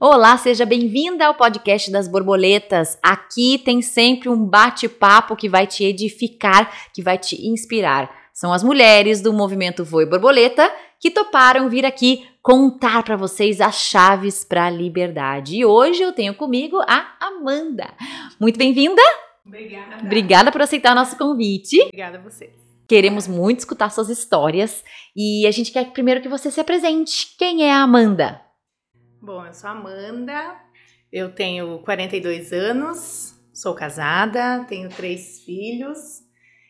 Olá, seja bem-vinda ao podcast das borboletas. Aqui tem sempre um bate-papo que vai te edificar, que vai te inspirar. São as mulheres do movimento Voe Borboleta que toparam vir aqui contar para vocês as chaves para a liberdade. E hoje eu tenho comigo a Amanda. Muito bem-vinda. Obrigada. Obrigada por aceitar o nosso convite. Obrigada a vocês. Queremos muito escutar suas histórias e a gente quer primeiro que você se apresente. Quem é a Amanda? Bom, eu sou Amanda, eu tenho 42 anos, sou casada, tenho três filhos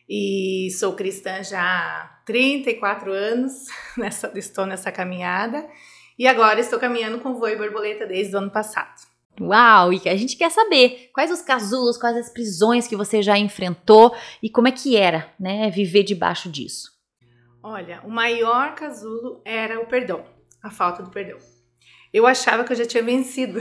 e sou cristã já há 34 anos, nessa, estou nessa caminhada e agora estou caminhando com voo e borboleta desde o ano passado. Uau! E a gente quer saber quais os casulos, quais as prisões que você já enfrentou e como é que era, né, viver debaixo disso. Olha, o maior casulo era o perdão, a falta do perdão eu achava que eu já tinha vencido.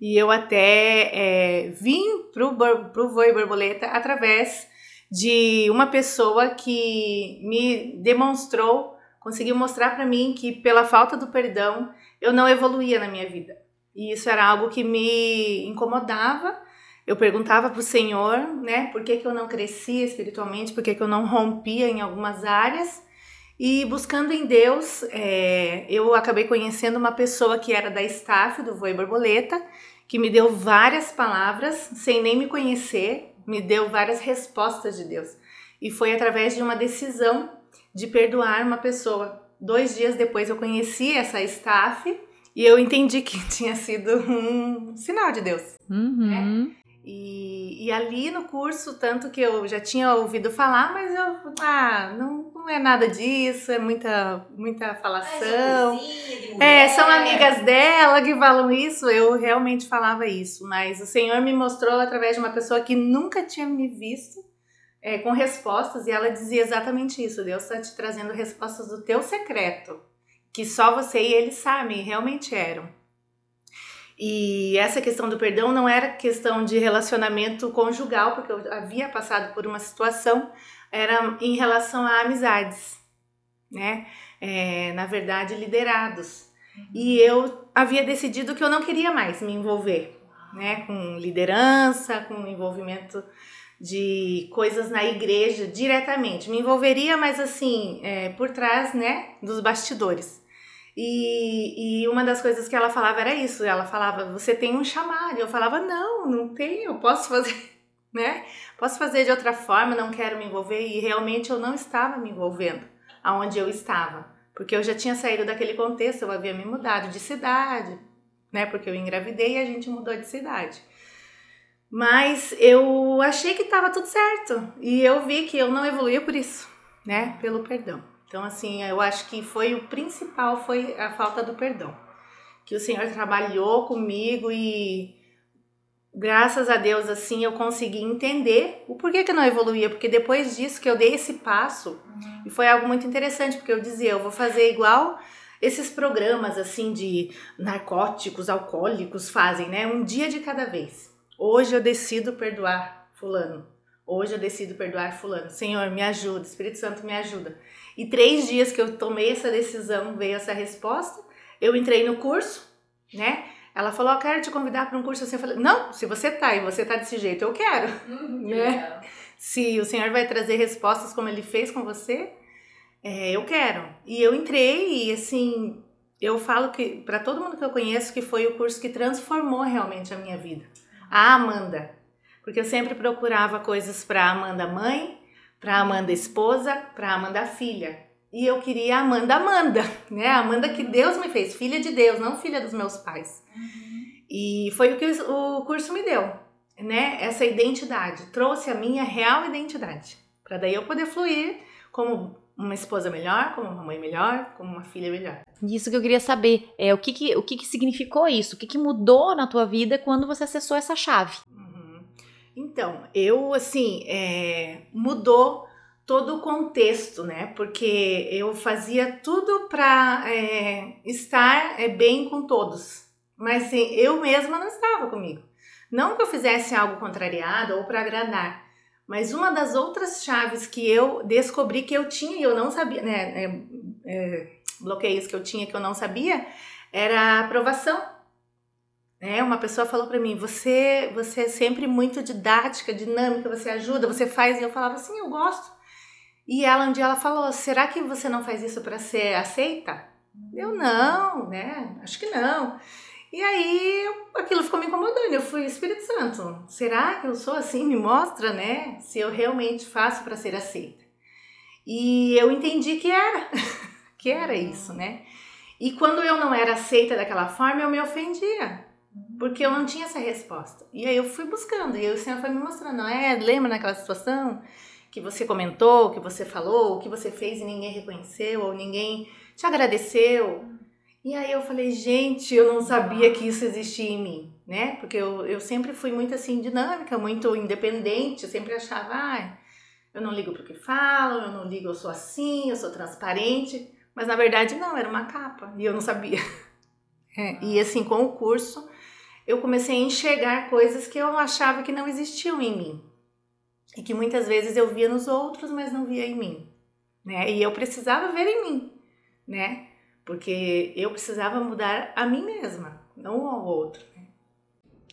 E eu até é, vim pro, pro Voe Borboleta através de uma pessoa que me demonstrou, conseguiu mostrar para mim que pela falta do perdão eu não evoluía na minha vida. E isso era algo que me incomodava. Eu perguntava para o Senhor, né, por que, que eu não crescia espiritualmente, por que, que eu não rompia em algumas áreas. E buscando em Deus, é, eu acabei conhecendo uma pessoa que era da staff do Voe Borboleta, que me deu várias palavras, sem nem me conhecer, me deu várias respostas de Deus. E foi através de uma decisão de perdoar uma pessoa. Dois dias depois eu conheci essa staff e eu entendi que tinha sido um sinal de Deus. Uhum. Né? E, e, ali no curso, tanto que eu já tinha ouvido falar, mas eu, ah, não, não é nada disso, é muita, muita falação. É, são amigas dela que falam isso, eu realmente falava isso, mas o Senhor me mostrou através de uma pessoa que nunca tinha me visto é, com respostas, e ela dizia exatamente isso: Deus está te trazendo respostas do teu secreto, que só você e ele sabem, realmente eram. E essa questão do perdão não era questão de relacionamento conjugal, porque eu havia passado por uma situação, era em relação a amizades, né? É, na verdade, liderados. Uhum. E eu havia decidido que eu não queria mais me envolver, né? Com liderança, com envolvimento de coisas na igreja diretamente. Me envolveria, mas assim, é, por trás, né? Dos bastidores. E, e uma das coisas que ela falava era isso. Ela falava, você tem um chamado. Eu falava, não, não tenho, posso fazer, né? Posso fazer de outra forma, não quero me envolver. E realmente eu não estava me envolvendo aonde eu estava. Porque eu já tinha saído daquele contexto, eu havia me mudado de cidade, né? Porque eu engravidei e a gente mudou de cidade. Mas eu achei que estava tudo certo. E eu vi que eu não evoluía por isso, né? Pelo perdão. Então, assim, eu acho que foi o principal foi a falta do perdão. Que o Senhor trabalhou comigo e graças a Deus, assim, eu consegui entender o porquê que eu não evoluía. Porque depois disso que eu dei esse passo, e foi algo muito interessante, porque eu dizia, eu vou fazer igual esses programas, assim, de narcóticos, alcoólicos fazem, né? Um dia de cada vez. Hoje eu decido perdoar fulano. Hoje eu decido perdoar fulano. Senhor, me ajuda. Espírito Santo, me ajuda. E três dias que eu tomei essa decisão, veio essa resposta. Eu entrei no curso, né? Ela falou, quero te convidar para um curso assim. Eu falei, não, se você tá e você tá desse jeito, eu quero. Uhum, né? Se o Senhor vai trazer respostas como ele fez com você, é, eu quero. E eu entrei e assim, eu falo que para todo mundo que eu conheço que foi o curso que transformou realmente a minha vida. A Amanda. Porque eu sempre procurava coisas para Amanda mãe, para Amanda esposa, para Amanda filha. E eu queria a Amanda Amanda, né? Amanda que Deus me fez, filha de Deus, não filha dos meus pais. Uhum. E foi o que o curso me deu, né? Essa identidade, trouxe a minha real identidade, para daí eu poder fluir como uma esposa melhor, como uma mãe melhor, como uma filha melhor. Isso que eu queria saber, é o que que, o que, que significou isso? O que, que mudou na tua vida quando você acessou essa chave? Então, eu, assim, é, mudou todo o contexto, né? Porque eu fazia tudo para é, estar é, bem com todos, mas assim, eu mesma não estava comigo. Não que eu fizesse algo contrariado ou para agradar, mas uma das outras chaves que eu descobri que eu tinha e eu não sabia, né? É, é bloqueios que eu tinha que eu não sabia, era a aprovação né? Uma pessoa falou para mim: "Você, você é sempre muito didática, dinâmica, você ajuda, você faz". E eu falava assim: "Eu gosto". E ela um dia ela falou: "Será que você não faz isso para ser aceita?" Eu não, né? Acho que não. E aí aquilo ficou me incomodando. Eu fui Espírito Santo. Será que eu sou assim? Me mostra, né? Se eu realmente faço para ser aceita. E eu entendi que era, que era isso, né? E quando eu não era aceita daquela forma, eu me ofendia, porque eu não tinha essa resposta. E aí eu fui buscando, e aí o Senhor foi me mostrando, é, lembra naquela situação que você comentou, que você falou, que você fez e ninguém reconheceu, ou ninguém te agradeceu. E aí eu falei, gente, eu não sabia que isso existia em mim, né? Porque eu, eu sempre fui muito assim, dinâmica, muito independente, eu sempre achava, ah, eu não ligo pro que falo, eu não ligo, eu sou assim, eu sou transparente. Mas na verdade não, era uma capa e eu não sabia. É, e assim, com o curso, eu comecei a enxergar coisas que eu achava que não existiam em mim. E que muitas vezes eu via nos outros, mas não via em mim. Né? E eu precisava ver em mim, né? Porque eu precisava mudar a mim mesma, não ao outro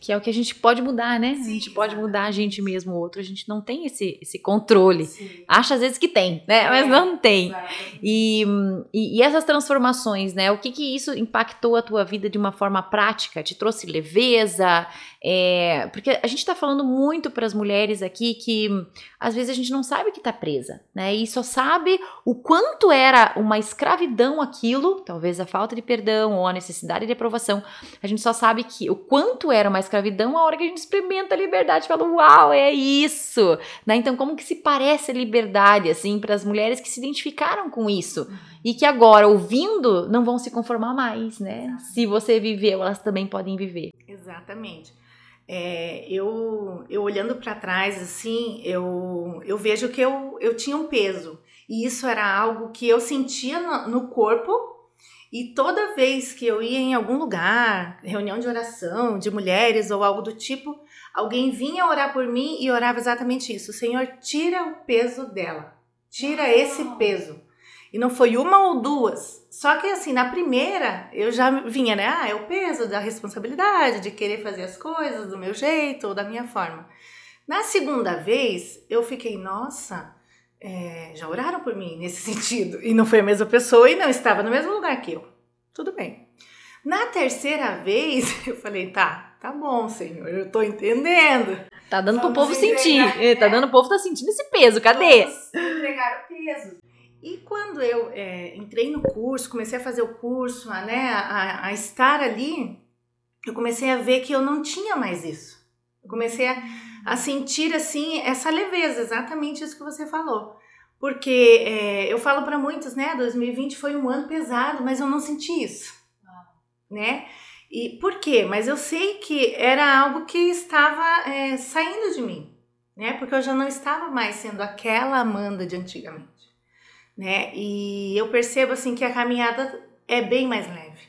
que é o que a gente pode mudar, né? Sim, a gente pode mudar a gente mesmo, o outro. A gente não tem esse, esse controle. Sim. Acha às vezes que tem, né? É, Mas não tem. E, e, e, essas transformações, né? O que que isso impactou a tua vida de uma forma prática? Te trouxe leveza? É, porque a gente está falando muito para as mulheres aqui que às vezes a gente não sabe que está presa, né? E só sabe o quanto era uma escravidão aquilo, talvez a falta de perdão ou a necessidade de aprovação. A gente só sabe que o quanto era uma escravidão a hora que a gente experimenta a liberdade, fala, uau, é isso, né? Então como que se parece a liberdade assim para as mulheres que se identificaram com isso e que agora ouvindo não vão se conformar mais, né? Se você viveu, elas também podem viver. Exatamente. É, eu, eu olhando para trás, assim, eu, eu vejo que eu, eu tinha um peso. E isso era algo que eu sentia no, no corpo. E toda vez que eu ia em algum lugar, reunião de oração, de mulheres ou algo do tipo, alguém vinha orar por mim e orava exatamente isso: Senhor, tira o peso dela, tira esse peso. E não foi uma ou duas. Só que assim, na primeira, eu já vinha, né? Ah, é o peso da responsabilidade, de querer fazer as coisas do meu jeito ou da minha forma. Na segunda vez, eu fiquei, nossa, é, já oraram por mim nesse sentido. E não foi a mesma pessoa e não estava no mesmo lugar que eu. Tudo bem. Na terceira vez, eu falei, tá, tá bom, Senhor, eu tô entendendo. Tá dando Vamos pro povo sentir. É, tá dando o povo tá sentindo esse peso, cadê? Vamos entregar o peso. E quando eu é, entrei no curso, comecei a fazer o curso, a, né, a, a, estar ali, eu comecei a ver que eu não tinha mais isso. Eu comecei a, a sentir assim essa leveza, exatamente isso que você falou. Porque é, eu falo para muitos, né, 2020 foi um ano pesado, mas eu não senti isso, né? E por quê? Mas eu sei que era algo que estava é, saindo de mim, né? Porque eu já não estava mais sendo aquela Amanda de antigamente né? E eu percebo assim que a caminhada é bem mais leve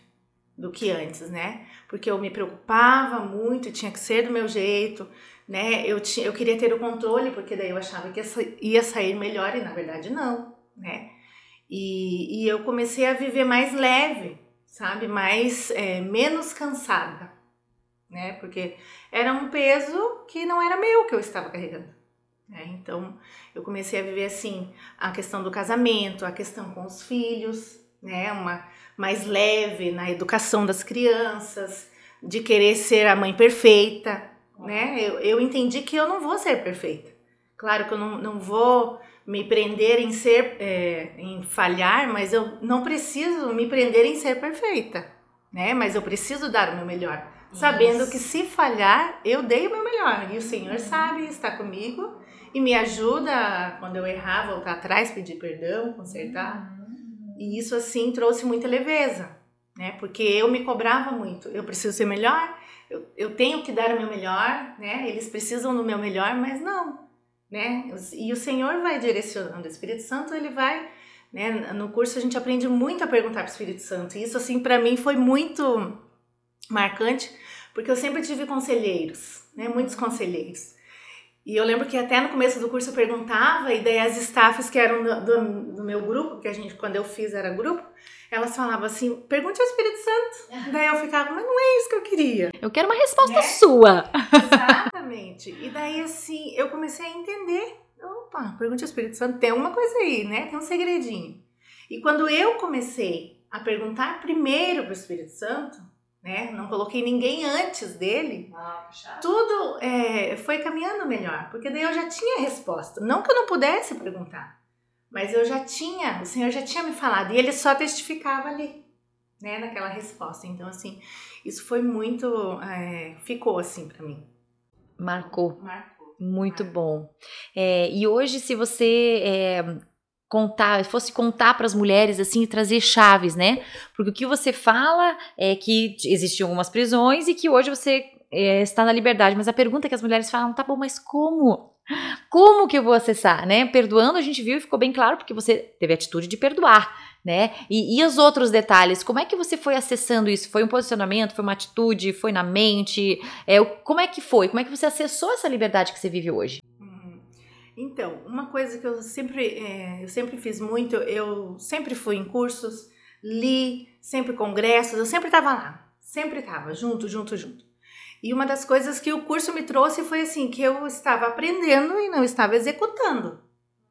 do que antes, né? Porque eu me preocupava muito, tinha que ser do meu jeito, né? Eu, tinha, eu queria ter o controle, porque daí eu achava que ia sair melhor e na verdade não, né? E, e eu comecei a viver mais leve, sabe? Mais, é, menos cansada, né? Porque era um peso que não era meu que eu estava carregando. Né? Então, eu comecei a viver assim a questão do casamento, a questão com os filhos, né? Uma mais leve na educação das crianças, de querer ser a mãe perfeita, né? Eu, eu entendi que eu não vou ser perfeita. Claro que eu não, não vou me prender em ser, é, em falhar, mas eu não preciso me prender em ser perfeita, né? Mas eu preciso dar o meu melhor, sabendo que se falhar, eu dei o meu melhor e o Senhor sabe, está comigo e me ajuda quando eu errar, voltar atrás, pedir perdão, consertar. Uhum. E isso assim trouxe muita leveza, né? Porque eu me cobrava muito. Eu preciso ser melhor, eu, eu tenho que dar o meu melhor, né? Eles precisam do meu melhor, mas não, né? E o Senhor vai direcionando. O Espírito Santo ele vai, né? No curso a gente aprende muito a perguntar para o Espírito Santo. E isso assim para mim foi muito marcante, porque eu sempre tive conselheiros, né? Muitos conselheiros. E eu lembro que até no começo do curso eu perguntava, e daí as staffs que eram do, do, do meu grupo, que a gente, quando eu fiz era grupo, elas falavam assim: pergunte ao Espírito Santo. daí eu ficava, mas não é isso que eu queria. Eu quero uma resposta né? sua. Exatamente. E daí, assim, eu comecei a entender. Opa, pergunte ao Espírito Santo, tem alguma coisa aí, né? Tem um segredinho. E quando eu comecei a perguntar primeiro para o Espírito Santo, né? Não coloquei ninguém antes dele. Ah, tudo é, foi caminhando melhor, porque daí eu já tinha resposta. Não que eu não pudesse perguntar, mas eu já tinha, o Senhor já tinha me falado e ele só testificava ali, né? Naquela resposta. Então, assim, isso foi muito, é, ficou assim para mim. Marcou. Marcou. Muito Marcou. bom. É, e hoje, se você é, contar, fosse contar para as mulheres assim trazer chaves, né? Porque o que você fala é que existiam algumas prisões e que hoje você é, está na liberdade, mas a pergunta que as mulheres falam, tá bom, mas como? Como que eu vou acessar, né? Perdoando, a gente viu e ficou bem claro porque você teve a atitude de perdoar, né? E, e os outros detalhes, como é que você foi acessando isso? Foi um posicionamento, foi uma atitude, foi na mente? É, como é que foi? Como é que você acessou essa liberdade que você vive hoje? Então, uma coisa que eu sempre, é, eu sempre fiz muito, eu sempre fui em cursos, li, sempre congressos, eu sempre estava lá, sempre estava, junto, junto, junto. E uma das coisas que o curso me trouxe foi assim, que eu estava aprendendo e não estava executando,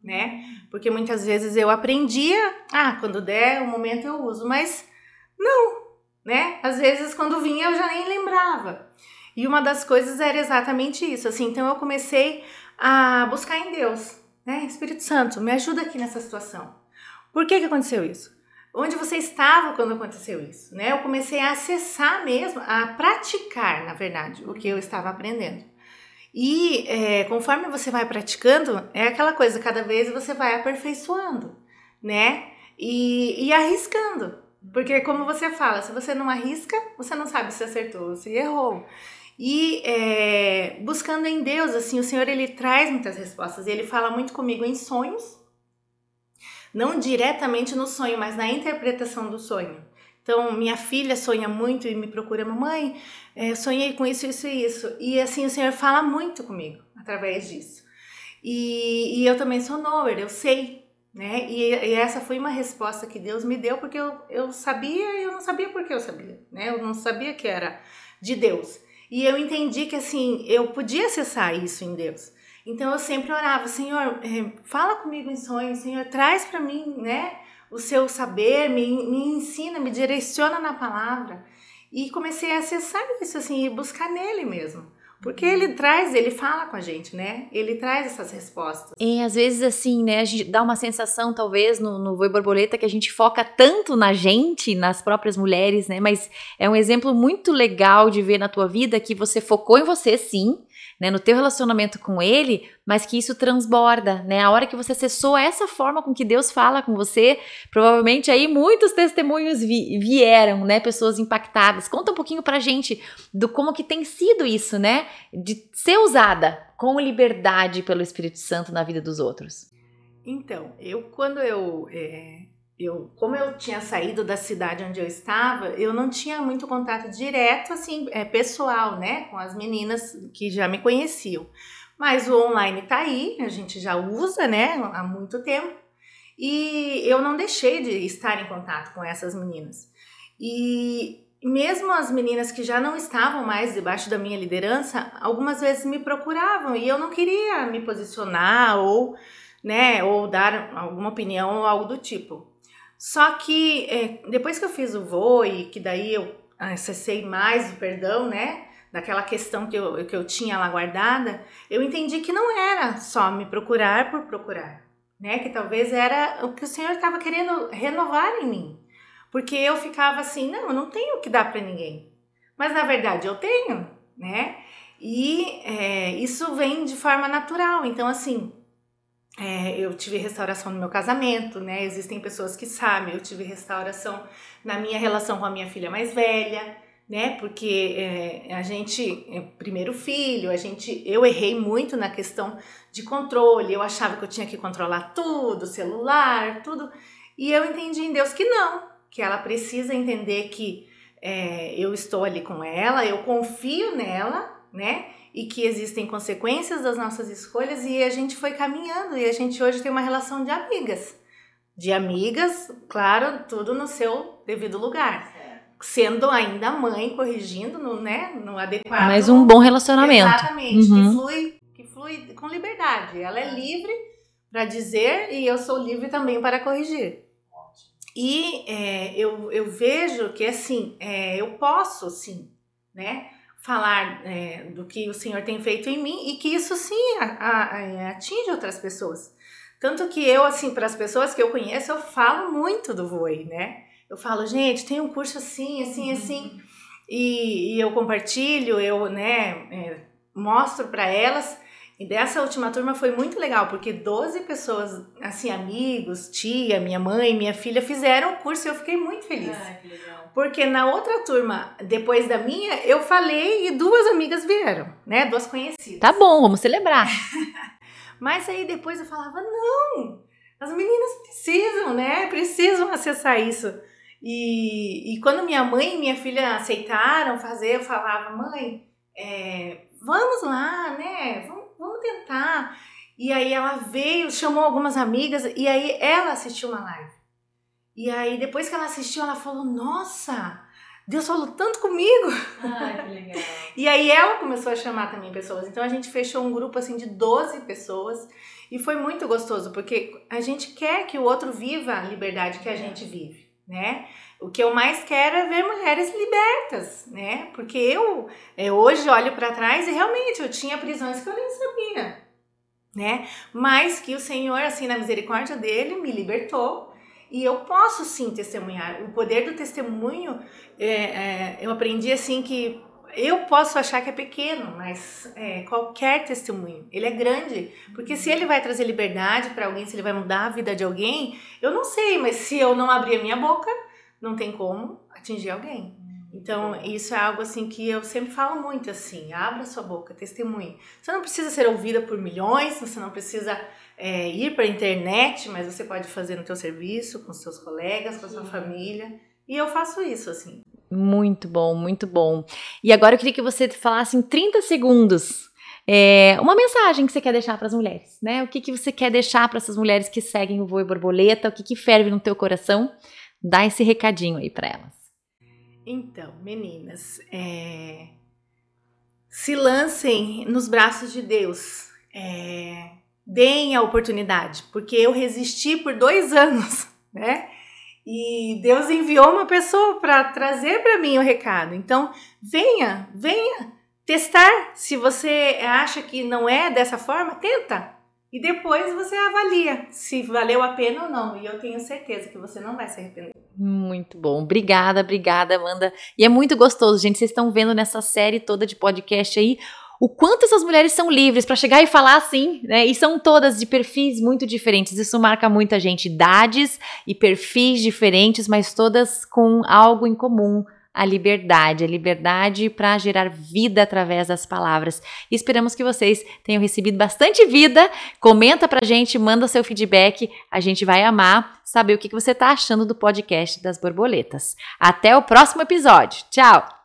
né? Porque muitas vezes eu aprendia, ah, quando der o momento eu uso, mas não, né? Às vezes quando vinha eu já nem lembrava. E uma das coisas era exatamente isso, assim, então eu comecei a buscar em Deus, né? Espírito Santo, me ajuda aqui nessa situação. Por que, que aconteceu isso? Onde você estava quando aconteceu isso? Né? Eu comecei a acessar mesmo, a praticar, na verdade, o que eu estava aprendendo. E é, conforme você vai praticando, é aquela coisa, cada vez você vai aperfeiçoando, né? E, e arriscando. Porque, como você fala, se você não arrisca, você não sabe se acertou ou se errou. E é, buscando em Deus, assim, o Senhor ele traz muitas respostas. Ele fala muito comigo em sonhos, não diretamente no sonho, mas na interpretação do sonho. Então, minha filha sonha muito e me procura, mamãe, é, sonhei com isso, isso e isso. E assim, o Senhor fala muito comigo através disso. E, e eu também sou knower, eu sei, né? E, e, essa foi uma resposta que Deus me deu, porque eu, eu sabia e eu não sabia por que eu sabia, né? Eu não sabia que era de Deus. E eu entendi que assim, eu podia acessar isso em Deus. Então eu sempre orava, Senhor, eh, fala comigo em sonhos, Senhor, traz para mim, né, o seu saber, me, me ensina, me direciona na palavra. E comecei a acessar isso assim e buscar nele mesmo. Porque ele traz, ele fala com a gente, né? Ele traz essas respostas. E às vezes, assim, né? A gente dá uma sensação, talvez, no, no Voi Borboleta, que a gente foca tanto na gente, nas próprias mulheres, né? Mas é um exemplo muito legal de ver na tua vida que você focou em você, sim, né, no teu relacionamento com ele, mas que isso transborda, né? A hora que você acessou essa forma com que Deus fala com você, provavelmente aí muitos testemunhos vi vieram, né? Pessoas impactadas. Conta um pouquinho pra gente do como que tem sido isso, né? De ser usada com liberdade pelo Espírito Santo na vida dos outros. Então, eu quando eu é eu, como eu tinha saído da cidade onde eu estava, eu não tinha muito contato direto, assim, é, pessoal, né, com as meninas que já me conheciam. Mas o online tá aí, a gente já usa, né, há muito tempo. E eu não deixei de estar em contato com essas meninas. E mesmo as meninas que já não estavam mais debaixo da minha liderança, algumas vezes me procuravam e eu não queria me posicionar ou, né, ou dar alguma opinião ou algo do tipo. Só que é, depois que eu fiz o voo e que daí eu acessei mais o perdão, né? Daquela questão que eu, que eu tinha lá guardada, eu entendi que não era só me procurar por procurar, né? Que talvez era o que o Senhor estava querendo renovar em mim. Porque eu ficava assim, não, eu não tenho o que dar para ninguém. Mas na verdade eu tenho, né? E é, isso vem de forma natural. Então, assim, é, eu tive restauração no meu casamento, né? Existem pessoas que sabem, eu tive restauração na minha relação com a minha filha mais velha, né? Porque é, a gente, é, primeiro filho, a gente, eu errei muito na questão de controle. Eu achava que eu tinha que controlar tudo, celular, tudo. E eu entendi em Deus que não, que ela precisa entender que é, eu estou ali com ela, eu confio nela né? E que existem consequências das nossas escolhas e a gente foi caminhando e a gente hoje tem uma relação de amigas. De amigas, claro, tudo no seu devido lugar. Sendo ainda mãe, corrigindo no, né, no adequado. Mas um bom relacionamento. Exatamente, uhum. que, flui, que flui com liberdade. Ela é livre para dizer e eu sou livre também para corrigir. E é, eu, eu vejo que assim, é, eu posso sim, né? Falar é, do que o Senhor tem feito em mim e que isso sim a, a, é, atinge outras pessoas. Tanto que eu, assim, para as pessoas que eu conheço, eu falo muito do Voe, né? Eu falo, gente, tem um curso assim, assim, uhum. assim, e, e eu compartilho, eu, né, é, mostro para elas e dessa última turma foi muito legal, porque 12 pessoas, assim, amigos, tia, minha mãe, minha filha, fizeram o curso e eu fiquei muito feliz. Ah, que legal. Porque na outra turma, depois da minha, eu falei e duas amigas vieram, né? Duas conhecidas. Tá bom, vamos celebrar. Mas aí depois eu falava, não, as meninas precisam, né? Precisam acessar isso. E, e quando minha mãe e minha filha aceitaram fazer, eu falava, mãe, é, vamos lá, né? Vamos vamos tentar. E aí ela veio, chamou algumas amigas e aí ela assistiu uma live. E aí depois que ela assistiu, ela falou: "Nossa, Deus falou tanto comigo". Ai, que legal. e aí ela começou a chamar também pessoas. Então a gente fechou um grupo assim de 12 pessoas e foi muito gostoso, porque a gente quer que o outro viva a liberdade que a gente vive, né? O que eu mais quero é ver mulheres libertas, né? Porque eu é, hoje olho para trás e realmente eu tinha prisões que eu nem sabia, né? Mas que o Senhor, assim, na misericórdia dele, me libertou e eu posso sim testemunhar. O poder do testemunho, é, é, eu aprendi assim que eu posso achar que é pequeno, mas é, qualquer testemunho, ele é grande. Porque se ele vai trazer liberdade para alguém, se ele vai mudar a vida de alguém, eu não sei, mas se eu não abrir a minha boca, não tem como atingir alguém. Então, isso é algo assim que eu sempre falo muito assim, abra sua boca, testemunhe. Você não precisa ser ouvida por milhões, você não precisa é, ir para a internet, mas você pode fazer no teu serviço, com seus colegas, com a sua família. E eu faço isso, assim. Muito bom, muito bom. E agora eu queria que você falasse em 30 segundos é, uma mensagem que você quer deixar para as mulheres, né? O que, que você quer deixar para essas mulheres que seguem o Voe Borboleta? O que, que ferve no teu coração? Dá esse recadinho aí para elas. Então, meninas, é... se lancem nos braços de Deus. É... Deem a oportunidade, porque eu resisti por dois anos, né? E Deus enviou uma pessoa para trazer para mim o recado. Então, venha, venha testar. Se você acha que não é dessa forma, tenta. E depois você avalia se valeu a pena ou não. E eu tenho certeza que você não vai se arrepender. Muito bom. Obrigada, obrigada, Amanda. E é muito gostoso, gente. Vocês estão vendo nessa série toda de podcast aí o quanto essas mulheres são livres para chegar e falar assim, né? E são todas de perfis muito diferentes. Isso marca muita gente, idades e perfis diferentes, mas todas com algo em comum a liberdade, a liberdade para gerar vida através das palavras. Esperamos que vocês tenham recebido bastante vida. Comenta pra gente, manda seu feedback, a gente vai amar saber o que você está achando do podcast das borboletas. Até o próximo episódio. Tchau!